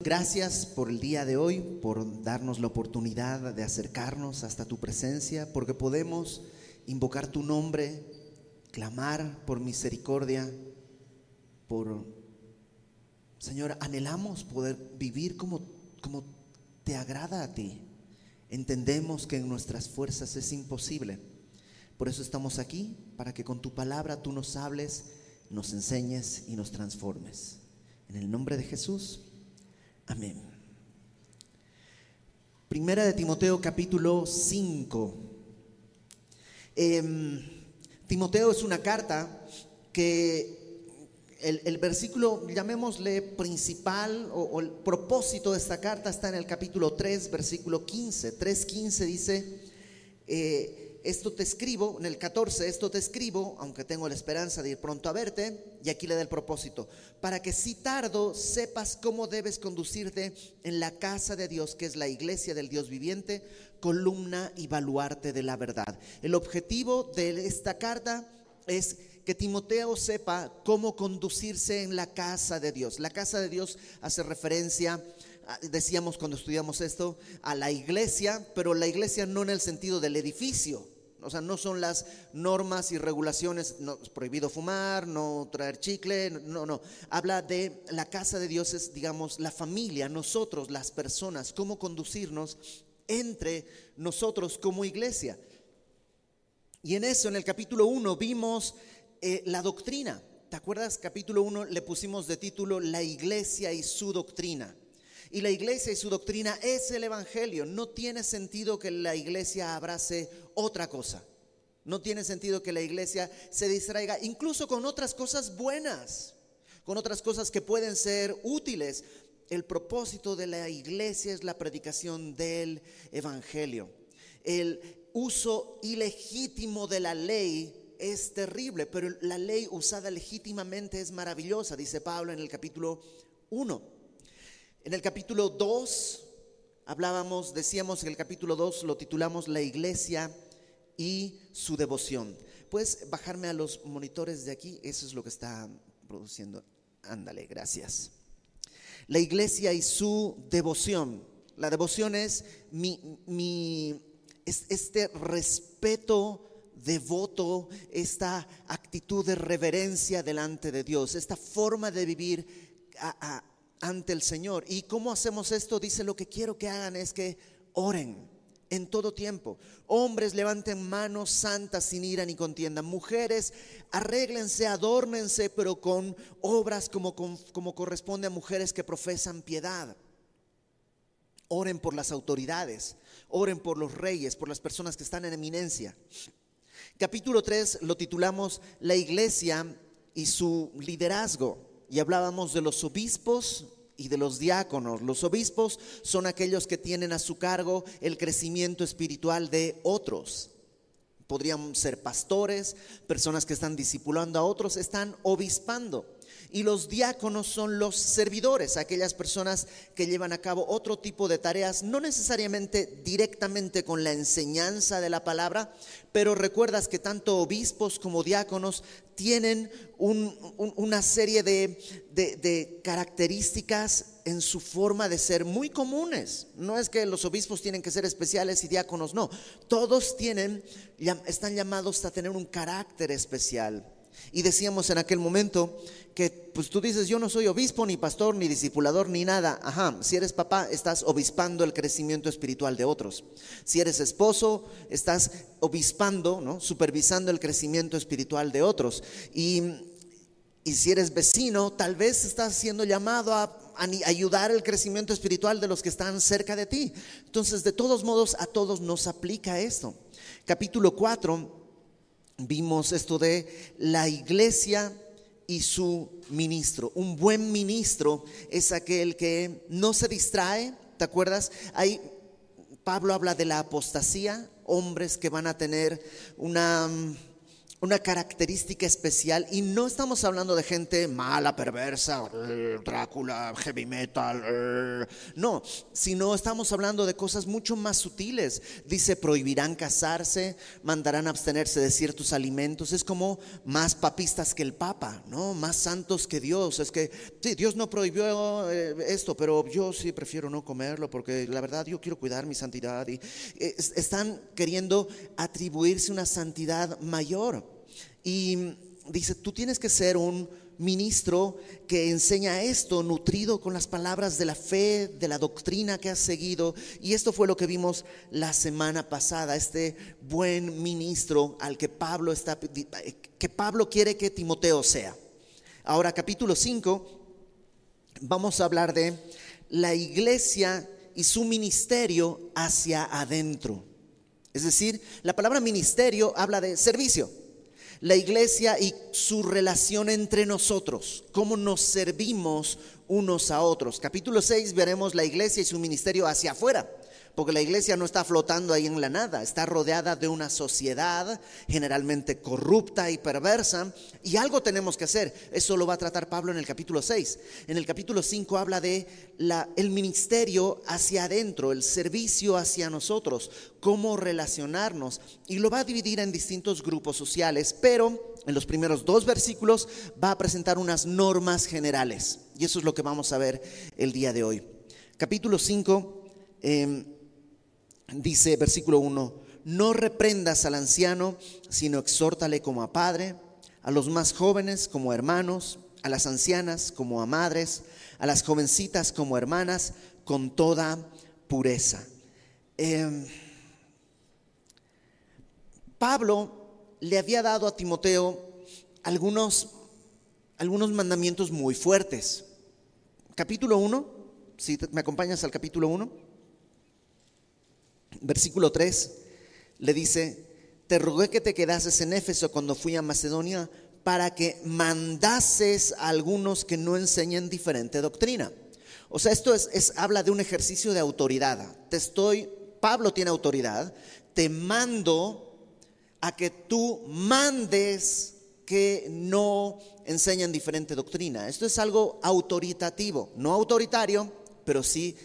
Gracias por el día de hoy, por darnos la oportunidad de acercarnos hasta tu presencia, porque podemos invocar tu nombre, clamar por misericordia, por... Señor, anhelamos poder vivir como, como te agrada a ti. Entendemos que en nuestras fuerzas es imposible. Por eso estamos aquí, para que con tu palabra tú nos hables, nos enseñes y nos transformes. En el nombre de Jesús. Amén. Primera de Timoteo capítulo 5. Em, Timoteo es una carta que el, versículo, llamémosle principal o, el propósito de esta carta está en el capítulo 3, versículo 15. 3.15 dice, eh, esto te escribo, en el 14, esto te escribo, aunque tengo la esperanza de ir pronto a verte, y aquí le da el propósito, para que si tardo sepas cómo debes conducirte en la casa de Dios, que es la iglesia del Dios viviente, columna y baluarte de la verdad. El objetivo de esta carta es que Timoteo sepa cómo conducirse en la casa de Dios. La casa de Dios hace referencia decíamos cuando estudiamos esto, a la iglesia, pero la iglesia no en el sentido del edificio. O sea, no son las normas y regulaciones, no, es prohibido fumar, no traer chicle, no, no. Habla de la casa de Dios, es, digamos, la familia, nosotros, las personas, cómo conducirnos entre nosotros como iglesia. Y en eso, en el capítulo 1, vimos eh, la doctrina. ¿Te acuerdas? Capítulo 1 le pusimos de título La iglesia y su doctrina. Y la iglesia y su doctrina es el Evangelio. No tiene sentido que la iglesia abrace otra cosa. No tiene sentido que la iglesia se distraiga incluso con otras cosas buenas, con otras cosas que pueden ser útiles. El propósito de la iglesia es la predicación del Evangelio. El uso ilegítimo de la ley es terrible, pero la ley usada legítimamente es maravillosa, dice Pablo en el capítulo 1. En el capítulo 2 hablábamos, decíamos que el capítulo 2 lo titulamos La iglesia y su devoción. ¿Puedes bajarme a los monitores de aquí? Eso es lo que está produciendo. Ándale, gracias. La iglesia y su devoción. La devoción es mi, este respeto devoto, esta actitud de reverencia delante de Dios, esta forma de vivir a, ante el Señor. ¿Y cómo hacemos esto? Dice, lo que quiero que hagan es que oren en todo tiempo. Hombres, levanten manos santas sin ira ni contienda. Mujeres, arréglense, adórnense, pero con obras como, como corresponde a mujeres que profesan piedad. Oren por las autoridades, oren por los reyes, por las personas que están en eminencia. Capítulo 3 lo titulamos La iglesia y su liderazgo y hablábamos de los obispos y de los diáconos. Los obispos son aquellos que tienen a su cargo el crecimiento espiritual de otros. Podrían ser pastores, personas que están discipulando a otros, están obispando. Y los diáconos son los servidores, aquellas personas que llevan a cabo otro tipo de tareas, no necesariamente directamente con la enseñanza de la palabra, pero recuerdas que tanto obispos como diáconos tienen una serie de, características en su forma de ser muy comunes. No es que los obispos tienen que ser especiales y diáconos, no. Todos tienen, están llamados a tener un carácter especial. Y decíamos en aquel momento que pues tú dices, yo no soy obispo, ni pastor, ni discipulador, ni nada. Ajá, si eres papá, estás obispando el crecimiento espiritual de otros. Si eres esposo, estás obispando, ¿no? Supervisando el crecimiento espiritual de otros. Y, y si eres vecino, tal vez estás siendo llamado a ayudar el crecimiento espiritual de los que están cerca de ti. Entonces, de todos modos, a todos nos aplica esto. Capítulo 4 vimos esto de la iglesia y su ministro. Un buen ministro es aquel que no se distrae, ¿te acuerdas? Ahí Pablo habla de la apostasía, hombres que van a tener una una característica especial y no estamos hablando de gente mala, perversa, Drácula, heavy metal, no, sino estamos hablando de cosas mucho más sutiles. Dice, prohibirán casarse, mandarán abstenerse de ciertos alimentos. Es como más papistas que el Papa, ¿no? Más santos que Dios. Es que, sí, Dios no prohibió eh, esto, pero yo sí prefiero no comerlo porque la verdad yo quiero cuidar mi santidad. Y eh, están queriendo atribuirse una santidad mayor. Y dice, tú tienes que ser un ministro que enseña esto, nutrido con las palabras de la fe, de la doctrina que has seguido. Y esto fue lo que vimos la semana pasada, este buen ministro al que Pablo está que Pablo quiere que Timoteo sea. Ahora, capítulo 5, vamos a hablar de la iglesia y su ministerio hacia adentro. Es decir, la palabra ministerio habla de servicio la iglesia y su relación entre nosotros, cómo nos servimos unos a otros. Capítulo 6 veremos la iglesia y su ministerio hacia afuera porque la iglesia no está flotando ahí en la nada, está rodeada de una sociedad generalmente corrupta y perversa, y algo tenemos que hacer. Eso lo va a tratar Pablo en el capítulo 6. En el capítulo 5 habla de el ministerio hacia adentro, el servicio hacia nosotros, cómo relacionarnos, y lo va a dividir en distintos grupos sociales, pero en los primeros dos versículos va a presentar unas normas generales, y eso es lo que vamos a ver el día de hoy. Capítulo 5. Dice versículo 1, no reprendas al anciano, sino exhórtale como a padre, a los más jóvenes como hermanos, a las ancianas como a madres, a las jovencitas como hermanas, con toda pureza. Em, Pablo le había dado a Timoteo algunos, algunos mandamientos muy fuertes. Capítulo 1, si me acompañas al capítulo 1 versículo 3, le dice, te rogué que te quedases en Éfeso cuando fui a Macedonia para que mandases a algunos que no enseñen diferente doctrina. O sea, esto es, habla de un ejercicio de autoridad. Te estoy, Pablo tiene autoridad, te mando a que tú mandes que no enseñan diferente doctrina. Esto es algo autoritativo, no autoritario, pero sí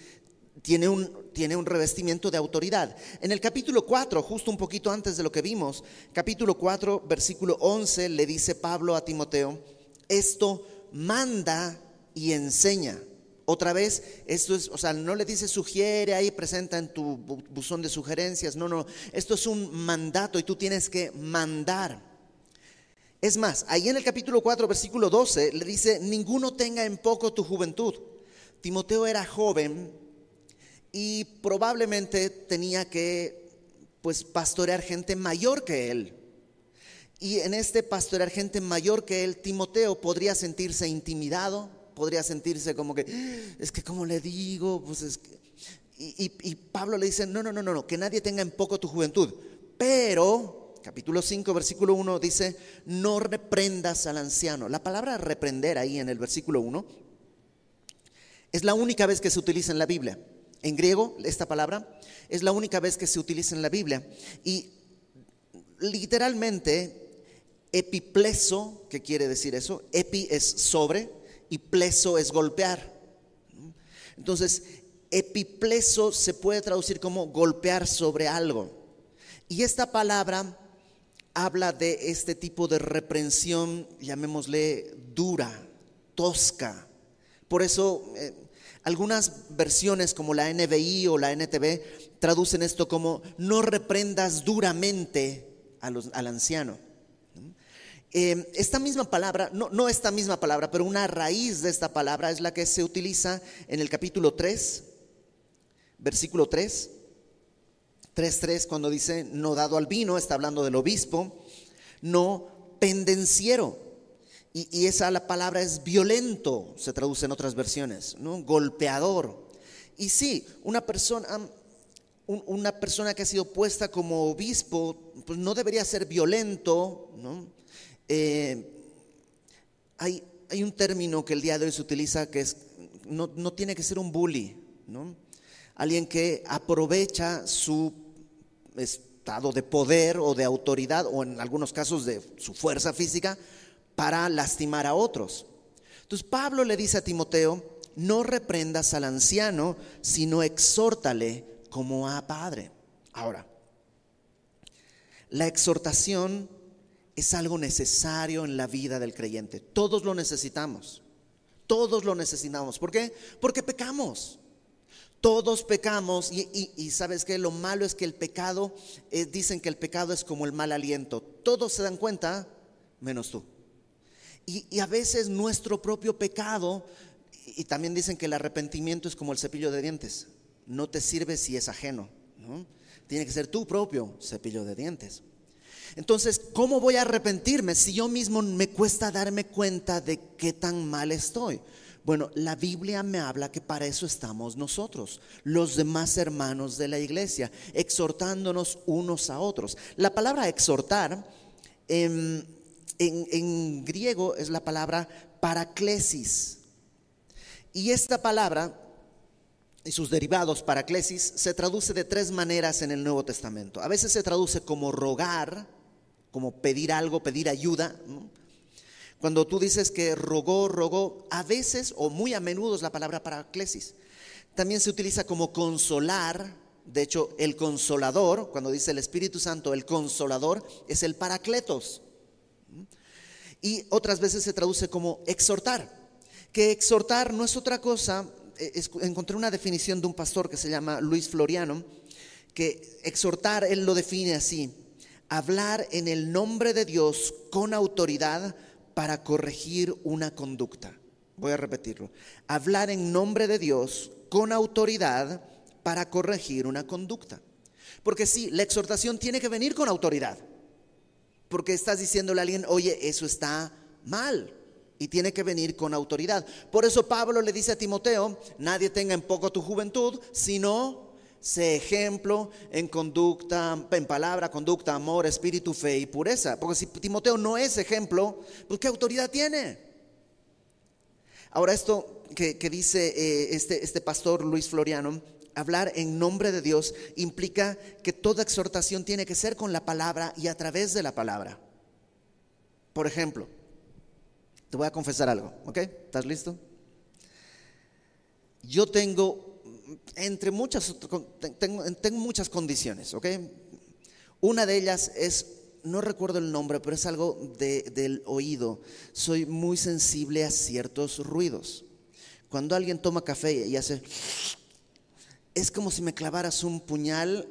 tiene un, tiene un revestimiento de autoridad. En el capítulo 4, justo un poquito antes de lo que vimos, capítulo 4, versículo 11, le dice Pablo a Timoteo, esto manda y enseña. Otra vez, esto es, o sea, no le dice sugiere ahí, presenta en tu buzón de sugerencias, no, no, esto es un mandato y tú tienes que mandar. Es más, ahí en el capítulo 4, versículo 12, le dice, ninguno tenga en poco tu juventud. Timoteo era joven, y probablemente tenía que pues pastorear gente mayor que él. Y en este pastorear gente mayor que él, Timoteo podría sentirse intimidado, podría sentirse como que, es que como le digo, pues es que... Y, y, Pablo le dice, no, no, no, no, que nadie tenga en poco tu juventud. Pero, capítulo 5, versículo 1 dice, no reprendas al anciano. La palabra reprender ahí en el versículo 1 es la única vez que se utiliza en la Biblia. En griego, esta palabra es la única vez que se utiliza en la Biblia. Y literalmente, epipleso, ¿qué quiere decir eso? Epi es sobre y pleso es golpear. Entonces, epipleso se puede traducir como golpear sobre algo. Y esta palabra habla de este tipo de reprensión, llamémosle dura, tosca. Por eso eh, algunas versiones como la NBI o la NTV traducen esto como no reprendas duramente al anciano. Eh, esta misma palabra, no, no esta misma palabra, pero una raíz de esta palabra es la que se utiliza en el capítulo 3, versículo 3. 3.3 cuando dice no dado al vino, está hablando del obispo, no pendenciero. Y, esa la palabra es violento, se traduce en otras versiones, ¿no? golpeador. Y sí, una persona, una persona que ha sido puesta como obispo, pues no debería ser violento. Eh, hay, un término que el día de hoy se utiliza que es, no, no tiene que ser un bully, alguien que aprovecha su estado de poder o de autoridad o en algunos casos de su fuerza física para lastimar a otros. Entonces Pablo le dice a Timoteo, no reprendas al anciano, sino exhórtale como a padre. Ahora, la exhortación es algo necesario en la vida del creyente. Todos lo necesitamos. Todos lo necesitamos. ¿Por qué? Porque pecamos. Todos pecamos y, sabes que lo malo es que el pecado, eh, dicen que el pecado es como el mal aliento. Todos se dan cuenta, menos tú. Y, a veces nuestro propio pecado, y también dicen que el arrepentimiento es como el cepillo de dientes. No te sirve si es ajeno. Tiene que ser tu propio cepillo de dientes. Entonces, ¿cómo voy a arrepentirme si yo mismo me cuesta darme cuenta de qué tan mal estoy? Bueno, la Biblia me habla que para eso estamos nosotros, los demás hermanos de la iglesia, exhortándonos unos a otros. La palabra exhortar en, griego es la palabra paraclesis. Y esta palabra y sus derivados, paraclesis, se traduce de tres maneras en el Nuevo Testamento. A veces se traduce como rogar, como pedir algo, pedir ayuda. Cuando tú dices que rogó, rogó, a veces o muy a menudo es la palabra paraclesis. También se utiliza como consolar. De hecho, el consolador, cuando dice el Espíritu Santo, el consolador es el paracletos. Y otras veces se traduce como exhortar. Que exhortar no es otra cosa. Eh, encontré una definición de un pastor que se llama Luis Floriano, que exhortar, él lo define así hablar en el nombre de Dios con autoridad para corregir una conducta. Voy a repetirlo. Hablar en nombre de Dios con autoridad para corregir una conducta. Porque sí, la exhortación tiene que venir con autoridad. Porque estás diciéndole a alguien, oye, eso está mal. Y tiene que venir con autoridad. Por eso Pablo le dice a Timoteo, nadie tenga en poco tu juventud, sino sé ejemplo en conducta, en palabra, conducta, amor, espíritu, fe y pureza. Porque si Timoteo no es ejemplo, pues ¿qué autoridad tiene? Ahora esto que, dice eh, este, este pastor Luis Floriano, hablar en nombre de Dios implica que toda exhortación tiene que ser con la palabra y a través de la palabra. Por ejemplo, te voy a confesar algo, ¿ok? ¿Estás listo? Yo tengo entre muchas, tengo, muchas condiciones, ¿ok? Una de ellas es, no recuerdo el nombre, pero es algo del oído. Soy muy sensible a ciertos ruidos. Cuando alguien toma café y hace, es como si me clavaras un puñal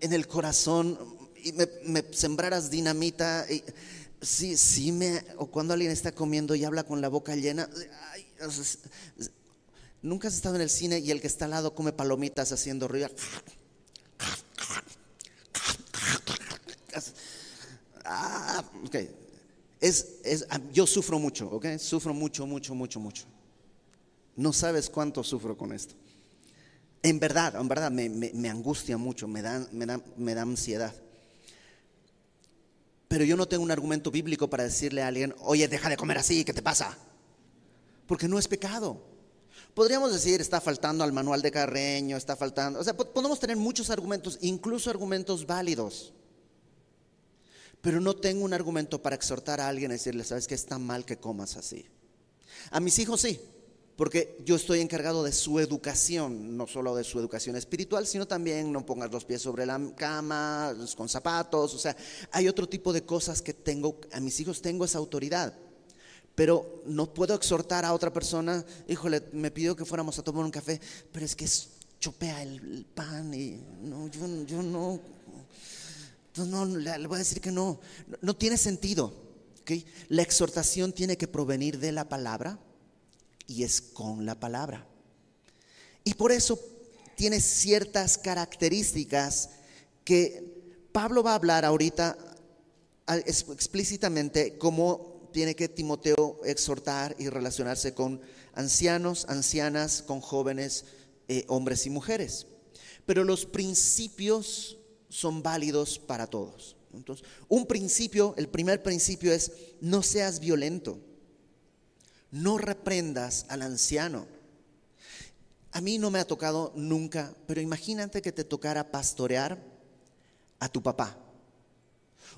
en el corazón y me, sembraras dinamita. Y, sí, sí me, o cuando alguien está comiendo y habla con la boca llena, Nunca has estado en el cine y el que está al lado come palomitas haciendo ruido. Ah, es, yo sufro mucho, ¿ok? Sufro mucho, mucho, mucho, mucho. No sabes cuánto sufro con esto. En verdad, en verdad, me, angustia mucho, me da, me, da, me da ansiedad. Pero yo no tengo un argumento bíblico para decirle a alguien, oye, deja de comer así, ¿qué te pasa? Porque no es pecado. Podríamos decir, está faltando al manual de Carreño, está faltando, o sea, podemos tener muchos argumentos, incluso argumentos válidos. Pero no tengo un argumento para exhortar a alguien a decirle, sabes que está mal que comas así. A mis hijos sí, porque yo estoy encargado de su educación, no solo de su educación espiritual, sino también no pongas los pies sobre la cama, con zapatos, o sea, hay otro tipo de cosas que tengo, a mis hijos tengo esa autoridad. Pero no puedo exhortar a otra persona, híjole, me pidió que fuéramos a tomar un café, pero es que chopea el, pan y no, yo, no, no, le, voy a decir que no, no, tiene sentido. La exhortación tiene que provenir de la palabra y es con la palabra. Y por eso tiene ciertas características que Pablo va a hablar ahorita explícitamente como tiene que Timoteo exhortar y relacionarse con ancianos, ancianas, con jóvenes, eh, hombres y mujeres. Pero los principios son válidos para todos. Entonces, un principio, el primer principio es no seas violento, no reprendas al anciano. A mí no me ha tocado nunca, pero imagínate que te tocara pastorear a tu papá.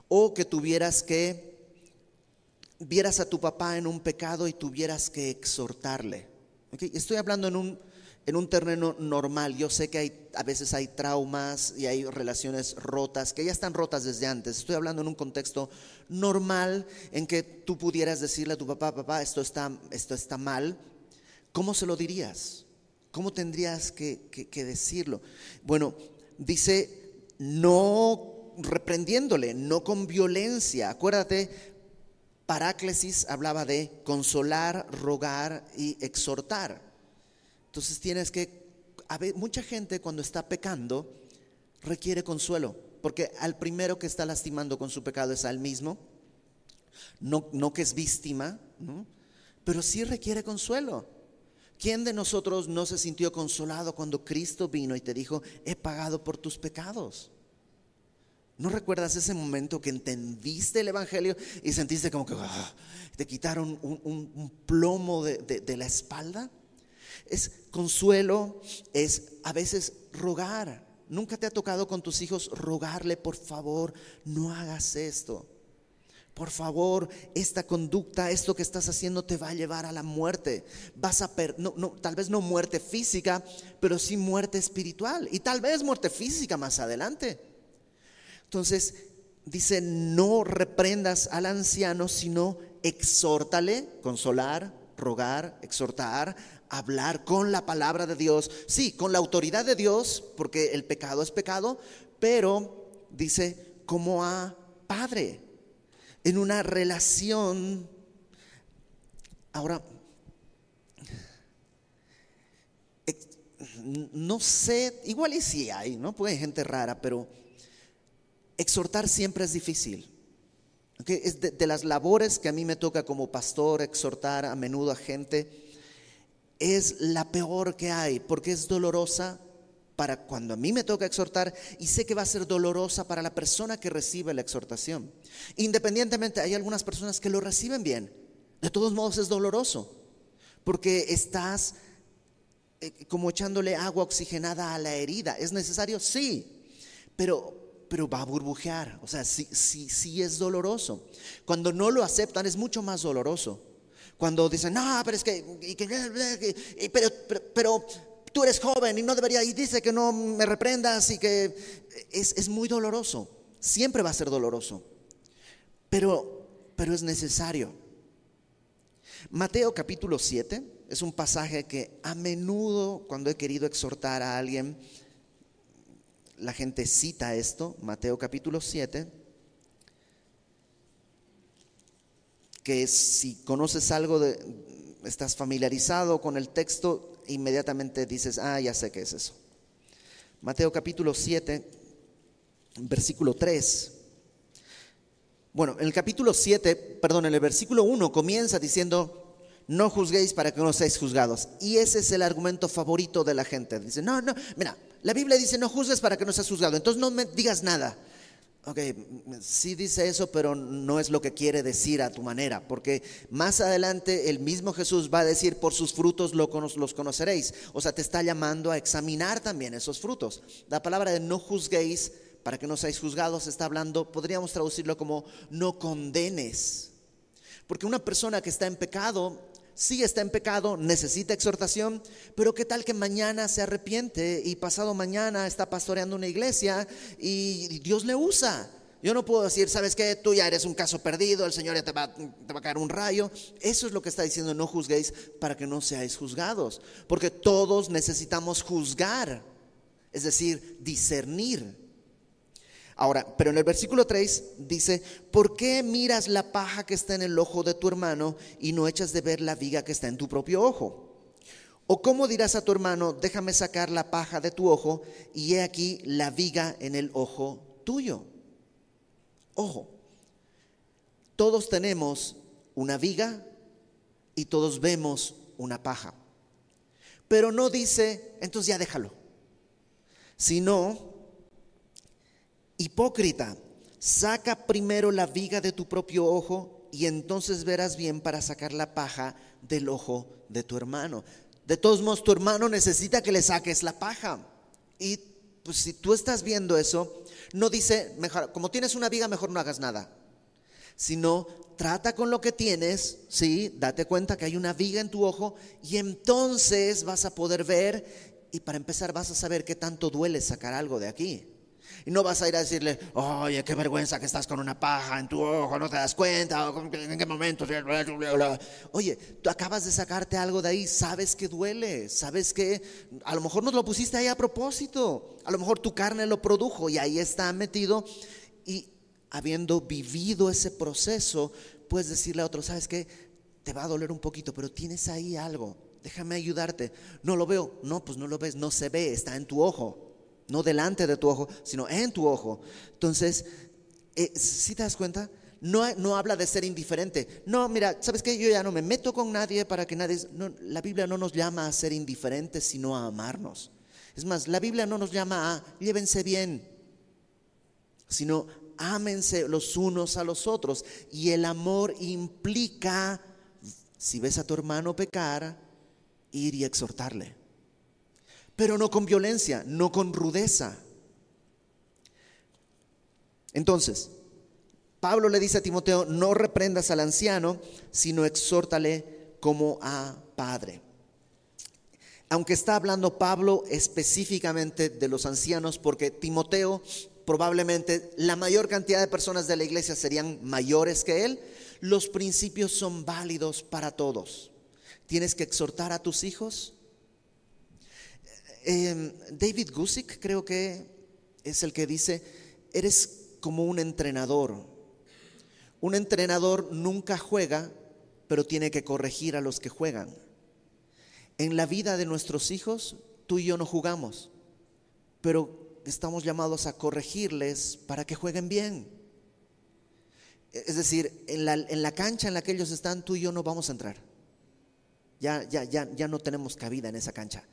O que tuvieras que, vieras a tu papá en un pecado y tuvieras que exhortarle. Estoy hablando en un, en un terreno normal. Yo sé que hay, a veces hay traumas y hay relaciones rotas, que ya están rotas desde antes. Estoy hablando en un contexto normal en que tú pudieras decirle a tu papá, papá, esto está, esto está mal. ¿Cómo se lo dirías? ¿Cómo tendrías que, que decirlo? Bueno, dice, no reprendiéndole, no con violencia. Acuérdate, Paráclesis hablaba de consolar, rogar y exhortar. Entonces tienes que, mucha gente cuando está pecando requiere consuelo, porque al primero que está lastimando con su pecado es al mismo, no, no que es víctima, pero sí requiere consuelo. ¿Quién de nosotros no se sintió consolado cuando Cristo vino y te dijo, he pagado por tus pecados? ¿No recuerdas ese momento que entendiste el Evangelio y sentiste como que ah, te quitaron un, plomo de, la espalda? Es consuelo, es a veces rogar. Nunca te ha tocado con tus hijos rogarle, por favor, no hagas esto. Por favor, esta conducta, esto que estás haciendo te va a llevar a la muerte. Vas a no, tal vez no muerte física, pero sí muerte espiritual y tal vez muerte física más adelante. Entonces, dice, no reprendas al anciano, sino exhórtale, consolar, rogar, exhortar, hablar con la palabra de Dios. Sí, con la autoridad de Dios, porque el pecado es pecado, pero dice, como a padre, en una relación. Ahora, no sé, igual y sí hay, ¿no? Puede gente rara, pero exhortar siempre es difícil. Es de, las labores que a mí me toca como pastor exhortar a menudo a gente, es la peor que hay, porque es dolorosa para cuando a mí me toca exhortar y sé que va a ser dolorosa para la persona que recibe la exhortación. Independientemente, hay algunas personas que lo reciben bien. De todos modos es doloroso, porque estás eh, como echándole agua oxigenada a la herida. ¿Es necesario? Sí, pero pero va a burbujear. O sea, sí, sí, sí es doloroso. Cuando no lo aceptan es mucho más doloroso. Cuando dicen, no, pero es que, pero, pero, tú eres joven y no debería, y dice que no me reprendas y que es, es muy doloroso. Siempre va a ser doloroso. Pero, pero es necesario. Mateo capítulo 7 es un pasaje que a menudo cuando he querido exhortar a alguien, la gente cita esto, Mateo capítulo 7, que si conoces algo de, estás familiarizado con el texto, inmediatamente dices, ah, ya sé qué es eso. Mateo capítulo 7, versículo 3. Bueno, en el capítulo 7, perdón, en el versículo 1 comienza diciendo, no juzguéis para que no seáis juzgados. Y ese es el argumento favorito de la gente. Dice, no, no, mira, la Biblia dice no juzgues para que no seas juzgado, entonces no me digas nada. Ok, sí dice eso, pero no es lo que quiere decir a tu manera, porque más adelante el mismo Jesús va a decir, por sus frutos los conoceréis. O sea, te está llamando a examinar también esos frutos. La palabra de no juzguéis para que no seáis juzgados está hablando, podríamos traducirlo como no condenes. Porque una persona que está en pecado sí está en pecado, necesita exhortación, pero qué tal que mañana se arrepiente y pasado mañana está pastoreando una iglesia y Dios le usa. Yo no puedo decir, ¿sabes qué? Tú ya eres un caso perdido, el Señor ya te va, te va a caer un rayo. Eso es lo que está diciendo, no juzguéis para que no seáis juzgados, porque todos necesitamos juzgar, es decir, discernir. Ahora, pero en el versículo 3 dice, ¿por qué miras la paja que está en el ojo de tu hermano y no echas de ver la viga que está en tu propio ojo? ¿O cómo dirás a tu hermano, déjame sacar la paja de tu ojo y he aquí la viga en el ojo tuyo? Ojo, todos tenemos una viga y todos vemos una paja. Pero no dice, entonces ya déjalo. Sino Hipócrita, saca primero la viga de tu propio ojo y entonces verás bien para sacar la paja del ojo de tu hermano. De todos modos, tu hermano necesita que le saques la paja. Y pues si tú estás viendo eso, no dice, mejor, como tienes una viga, mejor no hagas nada. Sino trata con lo que tienes, sí, date cuenta que hay una viga en tu ojo y entonces vas a poder ver y para empezar vas a saber qué tanto duele sacar algo de aquí. Y no vas a ir a decirle, oye, qué vergüenza que estás con una paja en tu ojo, no te das cuenta, en qué momento. Oye, tú acabas de sacarte algo de ahí, sabes que duele, sabes que a lo mejor no lo pusiste ahí a propósito, a lo mejor tu carne lo produjo y ahí está metido. Y habiendo vivido ese proceso, puedes decirle a otro, ¿sabes qué? Te va a doler un poquito, pero tienes ahí algo, déjame ayudarte. No lo veo, no, pues no lo ves, no se ve, está en tu ojo no delante de tu ojo, sino en tu ojo. Entonces, eh, si te das cuenta, no, no, habla de ser indiferente. No, mira, ¿sabes qué? Yo ya no me meto con nadie para que nadie... la Biblia no nos llama a ser indiferentes, sino a amarnos. Es más, la Biblia no nos llama a llévense bien, sino ámense los unos a los otros. Y el amor implica, si ves a tu hermano pecar, ir y exhortarle pero no con violencia, no con rudeza. Entonces, Pablo le dice a Timoteo, no reprendas al anciano, sino exhórtale como a padre. Aunque está hablando Pablo específicamente de los ancianos, porque Timoteo probablemente la mayor cantidad de personas de la iglesia serían mayores que él, los principios son válidos para todos. Tienes que exhortar a tus hijos, Em, David Gusick creo que es el que dice, eres como un entrenador. Un entrenador nunca juega, pero tiene que corregir a los que juegan. En la vida de nuestros hijos, tú y yo no jugamos, pero estamos llamados a corregirles para que jueguen bien. Es decir, en la, en la cancha en la que ellos están, tú y yo no vamos a entrar. Ya, ya, ya, ya no tenemos cabida en esa cancha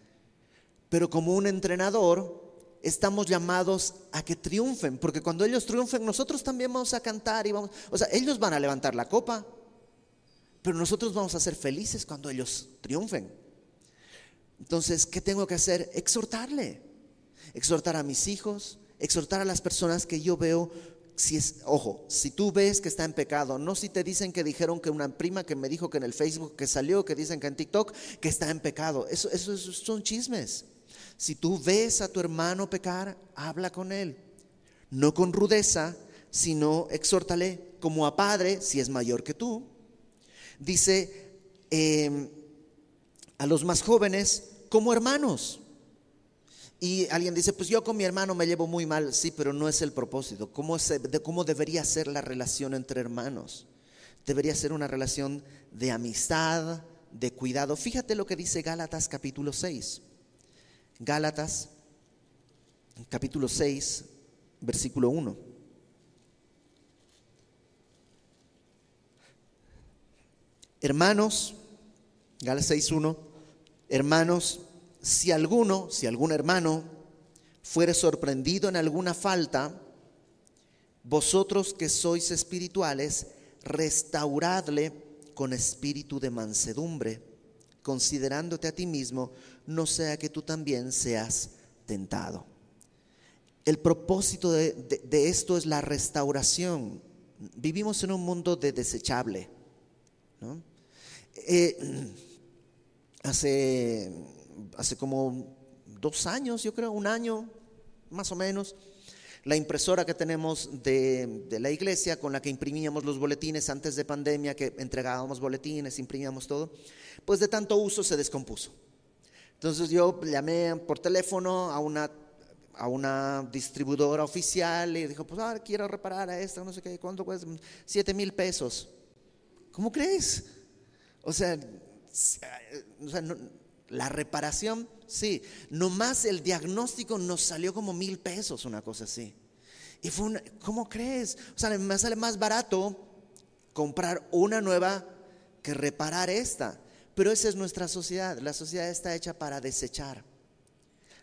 pero como un entrenador estamos llamados a que triunfen, porque cuando ellos triunfen nosotros también vamos a cantar y vamos, o sea, ellos van a levantar la copa, pero nosotros vamos a ser felices cuando ellos triunfen. Entonces, ¿qué tengo que hacer? Exhortarle, exhortar a mis hijos, exhortar a las personas que yo veo si es, ojo, si tú ves que está en pecado, no si te dicen que dijeron que una prima que me dijo que en el Facebook que salió, que dicen que en TikTok, que está en pecado. Eso, eso son chismes. Si tú ves a tu hermano pecar, habla con él. No con rudeza, sino exhórtale como a padre, si es mayor que tú. Dice em, a los más jóvenes como hermanos. Y alguien dice, pues yo con mi hermano me llevo muy mal. Sí, pero no es el propósito. ¿Cómo, de, cómo debería ser la relación entre hermanos? Debería ser una relación de amistad, de cuidado. Fíjate lo que dice Gálatas capítulo 6. Gálatas, capítulo 6, versículo 1. Hermanos, Gálatas 6, 1, hermanos, si alguno, si algún hermano fuere sorprendido en alguna falta, vosotros que sois espirituales, restauradle con espíritu de mansedumbre, considerándote a ti mismo, no sea que tú también seas tentado. El propósito de, esto es la restauración. Vivimos en un mundo de desechable. Eh, hace, hace como dos años, yo creo, un año más o menos, la impresora que tenemos de, la iglesia con la que imprimíamos los boletines antes de pandemia, que entregábamos boletines, imprimíamos todo, pues de tanto uso se descompuso. Entonces yo llamé por teléfono a una, a una distribuidora oficial y dijo, pues ah, quiero reparar a esta, no sé qué, ¿cuánto cuesta? Siete mil pesos. ¿Cómo crees? O sea, la reparación, sí, nomás el diagnóstico nos salió como mil pesos, una cosa así. Y fue una, ¿cómo crees? O sea, me sale más barato comprar una nueva que reparar esta. Pero esa es nuestra sociedad. La sociedad está hecha para desechar.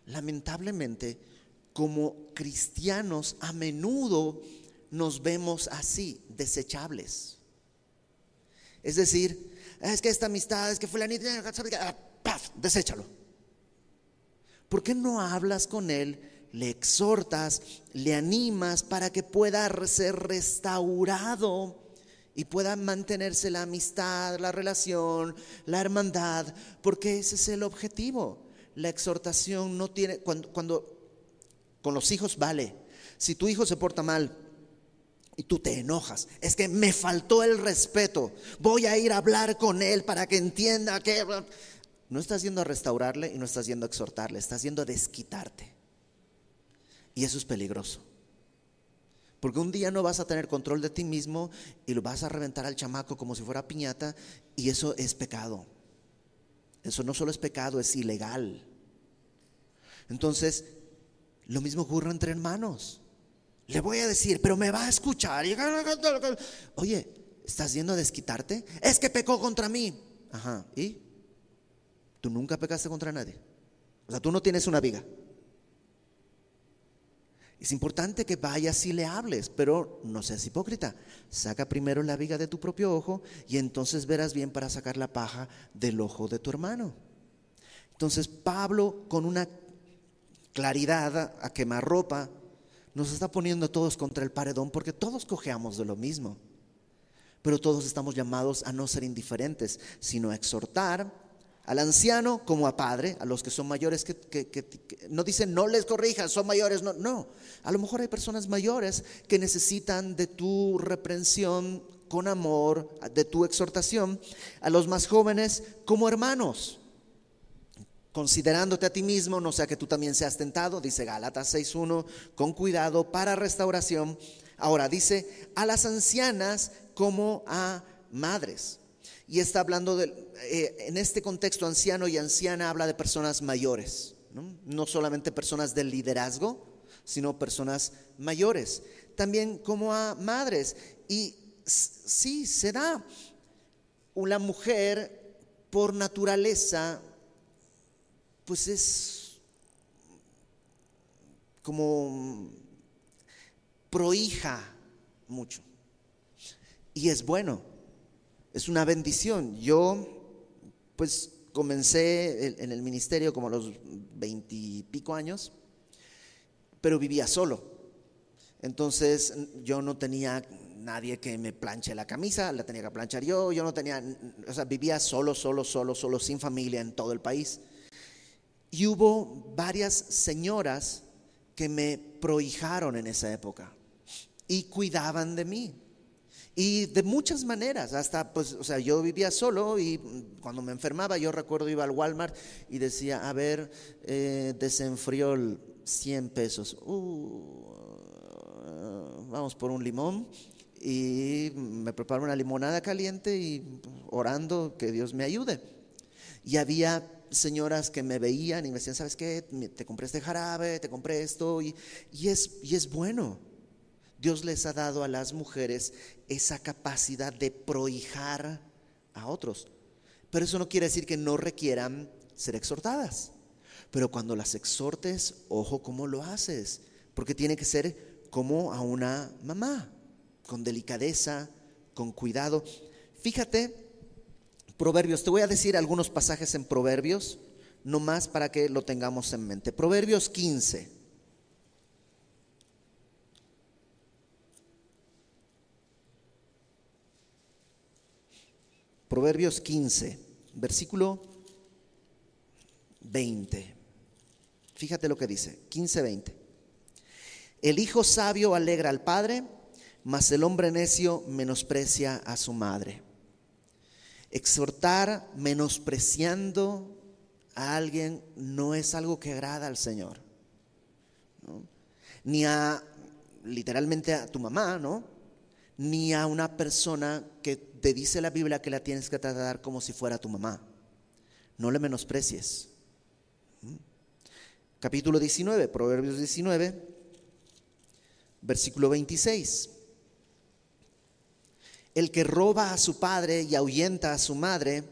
Lamentablemente, como cristianos, a menudo nos vemos así, desechables. Es decir, es que esta amistad, es que fulanita, Deséchalo. ¿Por qué no hablas con él le exhortas, le animas para que pueda ser restaurado y pueda mantenerse la amistad, la relación, la hermandad, porque ese es el objetivo. La exhortación no tiene, cuando, cuando con los hijos vale, si tu hijo se porta mal, y tú te enojas. Es que me faltó el respeto. Voy a ir a hablar con él para que entienda que... No estás yendo a restaurarle y no estás yendo a exhortarle, estás yendo a desquitarte. Y eso es peligroso. Porque un día no vas a tener control de ti mismo y lo vas a reventar al chamaco como si fuera piñata y eso es pecado. Eso no solo es pecado, es ilegal. Entonces, lo mismo ocurre entre hermanos. Le voy a decir, pero me va a escuchar. Oye, ¿estás yendo a desquitarte? Es que pecó contra mí. Ajá, ¿y? Tú nunca pecaste contra nadie. O sea, tú no tienes una viga. Es importante que vayas y le hables, pero no seas hipócrita. Saca primero la viga de tu propio ojo y entonces verás bien para sacar la paja del ojo de tu hermano. Entonces Pablo con una claridad a quemar ropa nos está poniendo todos contra el paredón porque todos cojeamos de lo mismo. Pero todos estamos llamados a no ser indiferentes, sino a exhortar, al anciano como a padre, a los que son mayores, que, no dicen no les corrijas, son mayores, no, no. A lo mejor hay personas mayores que necesitan de tu reprensión con amor, de tu exhortación, a los más jóvenes como hermanos, considerándote a ti mismo, no sea que tú también seas tentado, dice Gálatas 6.1, con cuidado para restauración. Ahora dice a las ancianas como a madres. Y está hablando de, eh, en este contexto, anciano y anciana habla de personas mayores, ¿no? solamente personas del liderazgo, sino personas mayores. También como a madres. Y sí, se da una mujer por naturaleza, pues es como prohija mucho. Y es bueno es una bendición. Yo, pues, comencé en el ministerio como a los veintipico años, pero vivía solo. Entonces, yo no tenía nadie que me planche la camisa, la tenía que planchar yo, yo no tenía, o sea, vivía solo, solo, solo, solo, sin familia en todo el país. Y hubo varias señoras que me prohijaron en esa época y cuidaban de mí. Y de muchas maneras, hasta pues, o sea, yo vivía solo y cuando me enfermaba, yo recuerdo iba al Walmart y decía, a ver, eh, desenfrió 100 pesos. Uh, vamos por un limón y me preparo una limonada caliente y orando que Dios me ayude. Y había señoras que me veían y me decían, ¿sabes qué? Te compré este jarabe, te compré esto y, y, es, y es bueno. Dios les ha dado a las mujeres esa capacidad de prohijar a otros. Pero eso no quiere decir que no requieran ser exhortadas. Pero cuando las exhortes, ojo cómo lo haces, porque tiene que ser como a una mamá, con delicadeza, con cuidado. Fíjate, Proverbios, te voy a decir algunos pasajes en Proverbios, no más para que lo tengamos en mente. Proverbios 15. Proverbios 15, versículo 20. Fíjate lo que dice, 15, 20. El hijo sabio alegra al padre, mas el hombre necio menosprecia a su madre. Exhortar menospreciando a alguien no es algo que agrada al Señor. Ni a, literalmente a tu mamá, ¿no? Ni a una persona que te dice la Biblia que la tienes que tratar como si fuera tu mamá. No le menosprecies. ¿Mm? Capítulo 19, Proverbios 19, versículo 26. El que roba a su padre y ahuyenta a su madre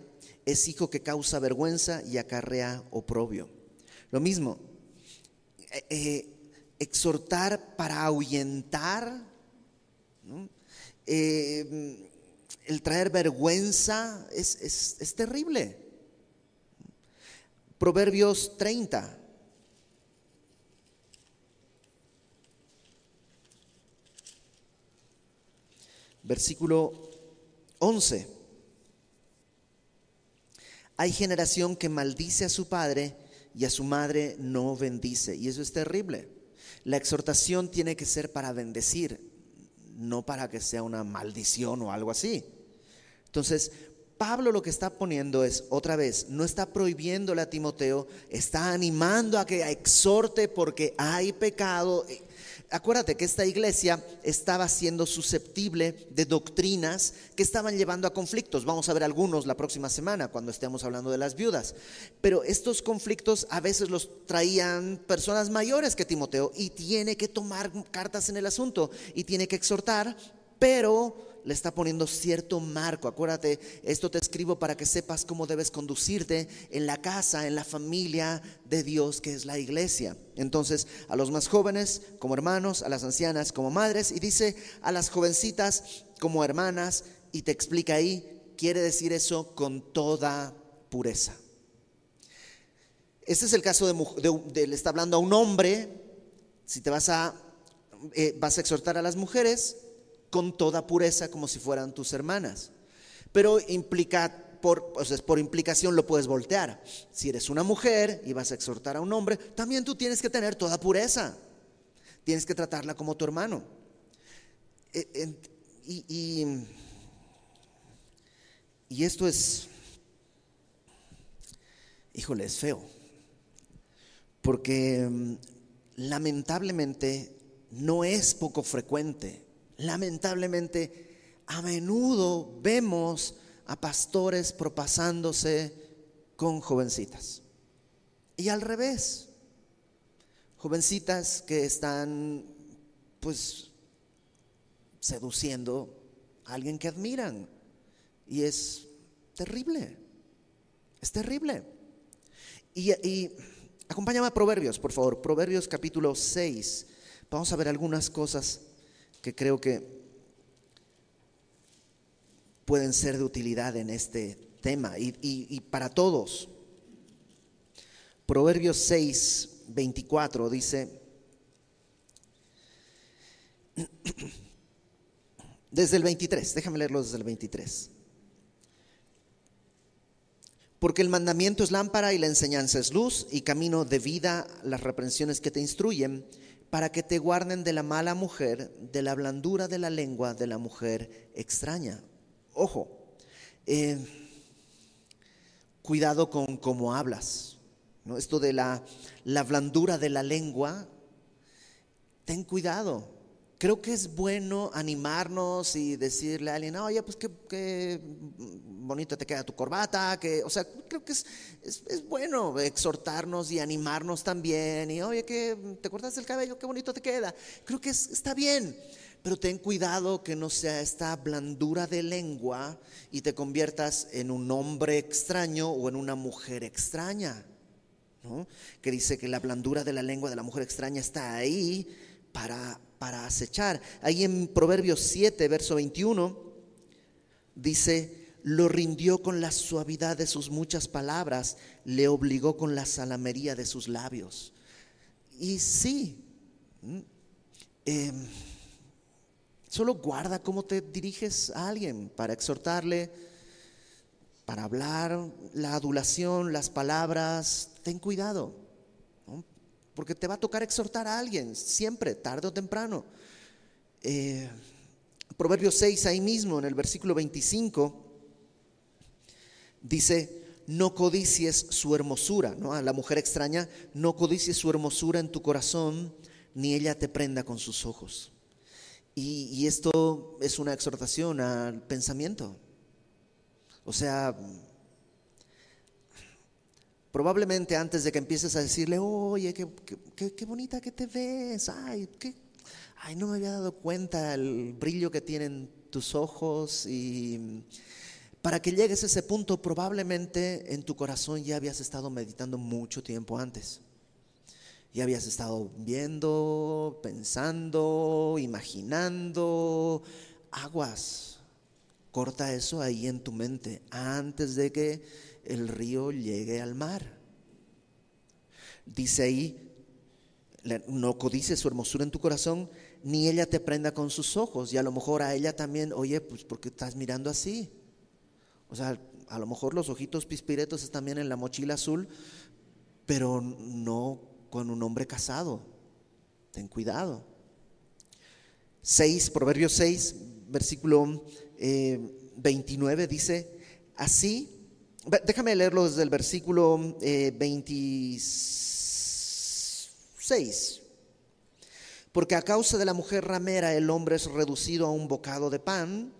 es hijo que causa vergüenza y acarrea oprobio. Lo mismo, eh, eh, exhortar para ahuyentar, eh, el traer vergüenza, es, es, es terrible. Proverbios 30. Versículo 11. Hay generación que maldice a su padre y a su madre no bendice. Y eso es terrible. La exhortación tiene que ser para bendecir, no para que sea una maldición o algo así. Entonces, Pablo lo que está poniendo es, otra vez, no está prohibiéndole a Timoteo, está animando a que exhorte porque hay pecado. Acuérdate que esta iglesia estaba siendo susceptible de doctrinas que estaban llevando a conflictos. Vamos a ver algunos la próxima semana cuando estemos hablando de las viudas. Pero estos conflictos a veces los traían personas mayores que Timoteo y tiene que tomar cartas en el asunto y tiene que exhortar, pero le está poniendo cierto marco. Acuérdate, esto te escribo para que sepas cómo debes conducirte en la casa, en la familia de Dios que es la iglesia. Entonces, a los más jóvenes como hermanos, a las ancianas como madres, y dice a las jovencitas como hermanas, y te explica ahí, quiere decir eso con toda pureza. Este es el caso de, le está hablando a un hombre, si te vas a, eh, vas a exhortar a las mujeres, con toda pureza como si fueran tus hermanas. Pero implica, por, por implicación lo puedes voltear. Si eres una mujer y vas a exhortar a un hombre, también tú tienes que tener toda pureza. Tienes que tratarla como tu hermano. E, y, y, y esto es, híjole, es feo. Porque mm, lamentablemente no es poco frecuente lamentablemente, a menudo vemos a pastores propasándose con jovencitas. Y al revés, jovencitas que están pues seduciendo a alguien que admiran. Y es terrible, es terrible. Y, y acompáñame a Proverbios, por favor, Proverbios capítulo 6. Vamos a ver algunas cosas que creo que pueden ser de utilidad en este tema y, para todos. Proverbios 6, 24 dice, desde el 23, déjame leerlo desde el 23. Porque el mandamiento es lámpara y la enseñanza es luz y camino de vida las reprensiones que te instruyen para que te guarden de la mala mujer, de la blandura de la lengua de la mujer extraña. Ojo, eh, cuidado con cómo hablas. ¿no? Esto de la, la blandura de la lengua, ten cuidado creo que es bueno animarnos y decirle a alguien, oye, pues qué, qué bonito te queda tu corbata, que, o sea, creo que es, es, bueno exhortarnos y animarnos también, y oye, que te cortas el cabello, qué bonito te queda. Creo que está bien, pero ten cuidado que no sea esta blandura de lengua y te conviertas en un hombre extraño o en una mujer extraña. ¿no? Que dice que la blandura de la lengua de la mujer extraña está ahí para para acechar. Ahí en Proverbios 7, verso 21, dice, lo rindió con la suavidad de sus muchas palabras, le obligó con la salamería de sus labios. Y sí, eh, solo guarda cómo te diriges a alguien para exhortarle, para hablar, la adulación, las palabras, ten cuidado porque te va a tocar exhortar a alguien, siempre, tarde o temprano. Eh, Proverbios 6, ahí mismo, en el versículo 25, dice, no codicies su hermosura, ¿no? A la mujer extraña, no codicies su hermosura en tu corazón, ni ella te prenda con sus ojos. Y, y esto es una exhortación al pensamiento. O sea, Probablemente antes de que empieces a decirle, oye, qué, bonita que te ves, ay, ay, no me había dado cuenta el brillo que tienen tus ojos y para que llegues a ese punto probablemente en tu corazón ya habías estado meditando mucho tiempo antes. Ya habías estado viendo, pensando, imaginando aguas. Corta eso ahí en tu mente antes de que el río llegue al mar. Dice ahí, no codice su hermosura en tu corazón, ni ella te prenda con sus ojos. Y a lo mejor a ella también, oye, pues porque estás mirando así. O sea, a lo mejor los ojitos pispiretos están bien en la mochila azul, pero no con un hombre casado. Ten cuidado. 6, Proverbios 6, versículo 29 eh, dice, así, déjame leerlo desde el versículo 26. Eh, Porque a causa de la mujer ramera el hombre es reducido a un bocado de pan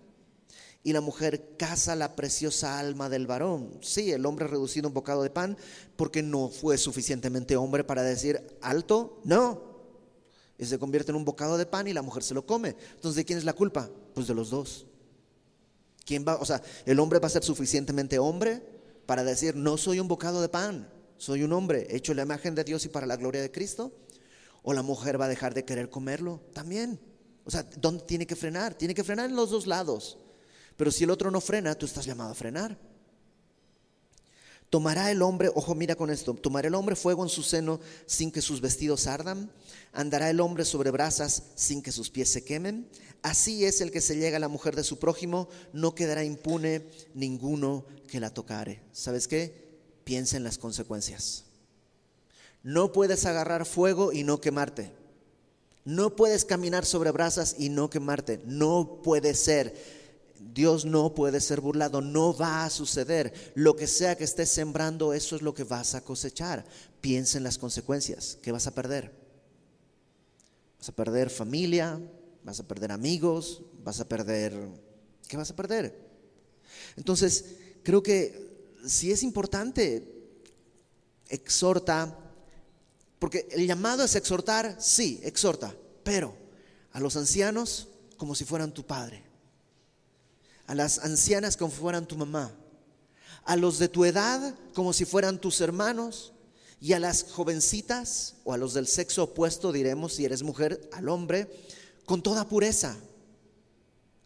y la mujer caza la preciosa alma del varón. Sí, el hombre es reducido a un bocado de pan porque no fue suficientemente hombre para decir alto, no. Y se convierte en un bocado de pan y la mujer se lo come. Entonces, ¿de quién es la culpa? Pues de los dos. ¿Quién va? O sea, el hombre va a ser suficientemente hombre para decir, no soy un bocado de pan, soy un hombre hecho la imagen de Dios y para la gloria de Cristo. O la mujer va a dejar de querer comerlo también. O sea, ¿dónde tiene que frenar? Tiene que frenar en los dos lados. Pero si el otro no frena, tú estás llamado a frenar. Tomará el hombre, ojo, mira con esto, tomará el hombre fuego en su seno sin que sus vestidos ardan, andará el hombre sobre brasas sin que sus pies se quemen. Así es el que se llega a la mujer de su prójimo, no quedará impune ninguno que la tocare. ¿Sabes qué? Piensa en las consecuencias. No puedes agarrar fuego y no quemarte. No puedes caminar sobre brasas y no quemarte. No puede ser. Dios no puede ser burlado, no va a suceder. Lo que sea que estés sembrando, eso es lo que vas a cosechar. Piensa en las consecuencias. ¿Qué vas a perder? Vas a perder familia, vas a perder amigos, vas a perder... ¿Qué vas a perder? Entonces, creo que si es importante, exhorta, porque el llamado es exhortar, sí, exhorta, pero a los ancianos como si fueran tu padre a las ancianas como si fueran tu mamá, a los de tu edad como si fueran tus hermanos y a las jovencitas o a los del sexo opuesto, diremos, si eres mujer, al hombre, con toda pureza,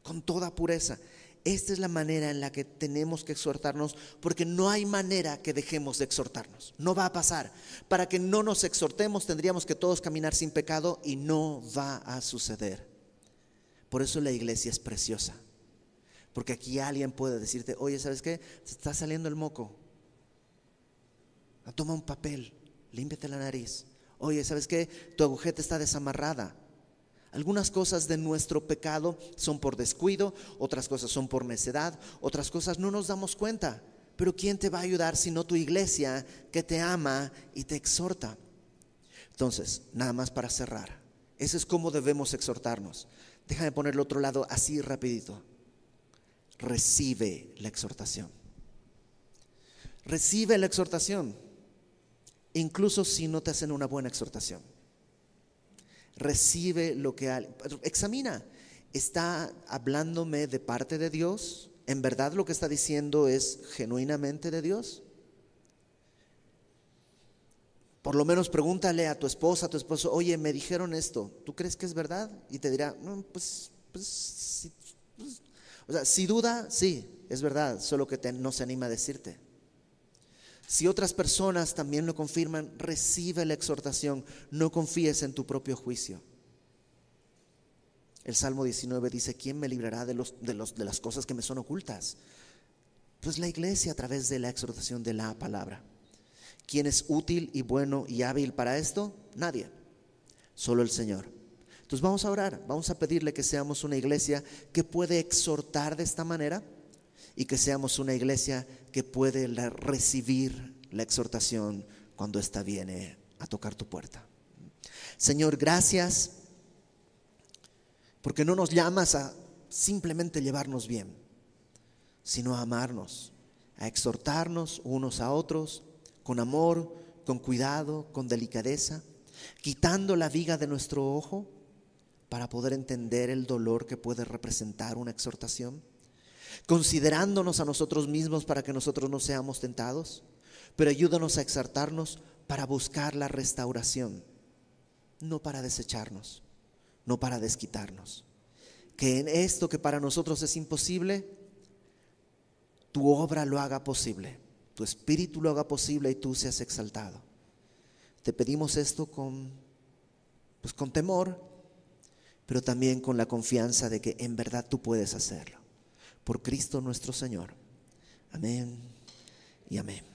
con toda pureza. Esta es la manera en la que tenemos que exhortarnos, porque no hay manera que dejemos de exhortarnos. No va a pasar. Para que no nos exhortemos tendríamos que todos caminar sin pecado y no va a suceder. Por eso la iglesia es preciosa. Porque aquí alguien puede decirte, oye, ¿sabes qué? Se está saliendo el moco. Toma un papel, límpiate la nariz. Oye, ¿sabes qué? Tu agujeta está desamarrada. Algunas cosas de nuestro pecado son por descuido, otras cosas son por necedad, otras cosas no nos damos cuenta. Pero ¿quién te va a ayudar si no tu iglesia que te ama y te exhorta? Entonces, nada más para cerrar. Ese es cómo debemos exhortarnos. Déjame ponerlo otro lado así rapidito recibe la exhortación. Recibe la exhortación, incluso si no te hacen una buena exhortación. Recibe lo que... Examina, ¿está hablándome de parte de Dios? ¿En verdad lo que está diciendo es genuinamente de Dios? Por lo menos pregúntale a tu esposa, a tu esposo, oye, me dijeron esto, ¿tú crees que es verdad? Y te dirá, no, pues, pues, pues o sea, si duda, sí, es verdad, solo que no se anima a decirte. Si otras personas también lo confirman, recibe la exhortación, no confíes en tu propio juicio. El Salmo 19 dice, ¿quién me librará de, los, de, los, de las cosas que me son ocultas? Pues la iglesia a través de la exhortación de la palabra. ¿Quién es útil y bueno y hábil para esto? Nadie, solo el Señor. Entonces vamos a orar, vamos a pedirle que seamos una iglesia que puede exhortar de esta manera y que seamos una iglesia que puede recibir la exhortación cuando ésta viene a tocar tu puerta. Señor, gracias porque no nos llamas a simplemente llevarnos bien, sino a amarnos, a exhortarnos unos a otros con amor, con cuidado, con delicadeza, quitando la viga de nuestro ojo para poder entender el dolor que puede representar una exhortación, considerándonos a nosotros mismos para que nosotros no seamos tentados, pero ayúdanos a exhortarnos para buscar la restauración, no para desecharnos, no para desquitarnos. Que en esto que para nosotros es imposible, tu obra lo haga posible, tu espíritu lo haga posible y tú seas exaltado. Te pedimos esto con pues con temor, pero también con la confianza de que en verdad tú puedes hacerlo. Por Cristo nuestro Señor. Amén y amén.